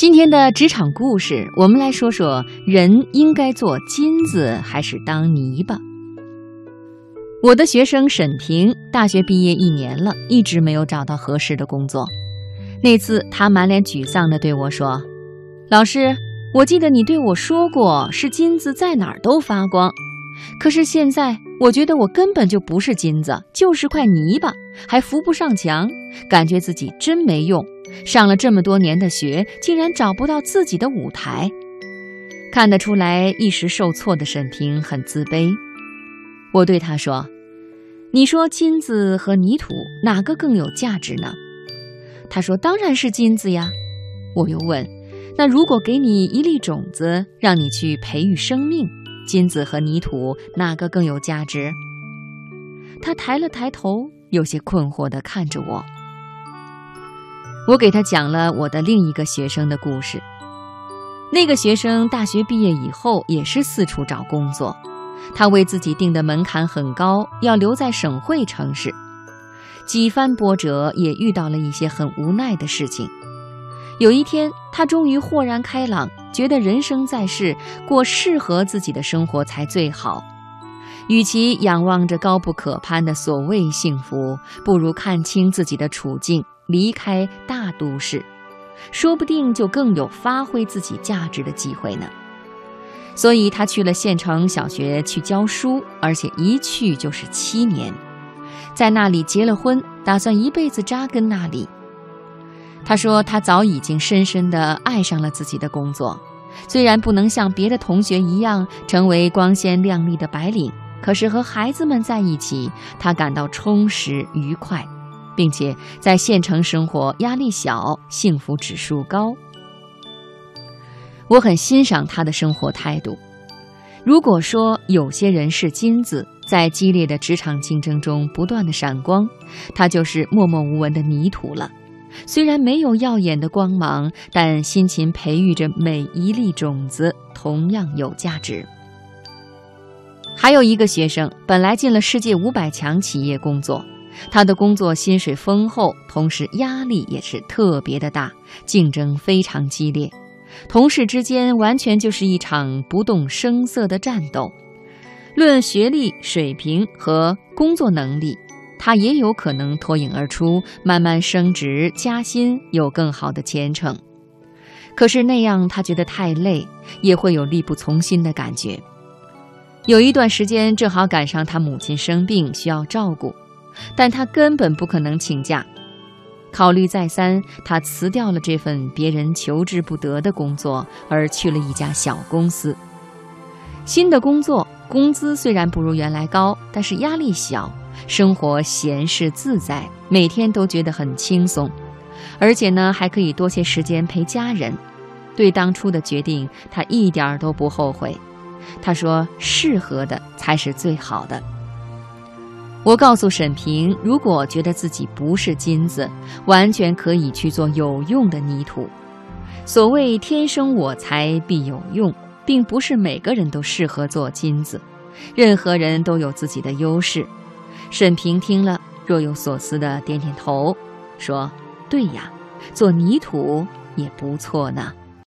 今天的职场故事，我们来说说人应该做金子还是当泥巴。我的学生沈平大学毕业一年了，一直没有找到合适的工作。那次他满脸沮丧地对我说：“老师，我记得你对我说过，是金子在哪儿都发光。可是现在，我觉得我根本就不是金子，就是块泥巴，还扶不上墙，感觉自己真没用。上了这么多年的学，竟然找不到自己的舞台。”看得出来，一时受挫的沈平很自卑。我对他说：“你说金子和泥土哪个更有价值呢？”他说：“当然是金子呀。”我又问：“那如果给你一粒种子，让你去培育生命，金子和泥土哪个更有价值？”他抬了抬头，有些困惑地看着我。我给他讲了我的另一个学生的故事。那个学生大学毕业以后，也是四处找工作。他为自己定的门槛很高，要留在省会城市。几番波折，也遇到了一些很无奈的事情。有一天，他终于豁然开朗，觉得人生在世，过适合自己的生活才最好。与其仰望着高不可攀的所谓幸福，不如看清自己的处境，离开大都市，说不定就更有发挥自己价值的机会呢。所以他去了县城小学去教书，而且一去就是七年，在那里结了婚，打算一辈子扎根那里。他说他早已经深深地爱上了自己的工作，虽然不能像别的同学一样成为光鲜亮丽的白领，可是和孩子们在一起，他感到充实愉快，并且在县城生活压力小，幸福指数高。我很欣赏他的生活态度。如果说有些人是金子，在激烈的职场竞争中不断的闪光，他就是默默无闻的泥土了。虽然没有耀眼的光芒，但辛勤培育着每一粒种子，同样有价值。还有一个学生，本来进了世界五百强企业工作，他的工作薪水丰厚，同时压力也是特别的大，竞争非常激烈。同事之间完全就是一场不动声色的战斗。论学历水平和工作能力，他也有可能脱颖而出，慢慢升职加薪，有更好的前程。可是那样他觉得太累，也会有力不从心的感觉。有一段时间正好赶上他母亲生病需要照顾，但他根本不可能请假。考虑再三，他辞掉了这份别人求之不得的工作，而去了一家小公司。新的工作工资虽然不如原来高，但是压力小，生活闲适自在，每天都觉得很轻松，而且呢还可以多些时间陪家人。对当初的决定，他一点儿都不后悔。他说：“适合的才是最好的。”我告诉沈平，如果觉得自己不是金子，完全可以去做有用的泥土。所谓“天生我材必有用”，并不是每个人都适合做金子，任何人都有自己的优势。沈平听了，若有所思的点点头，说：“对呀，做泥土也不错呢。”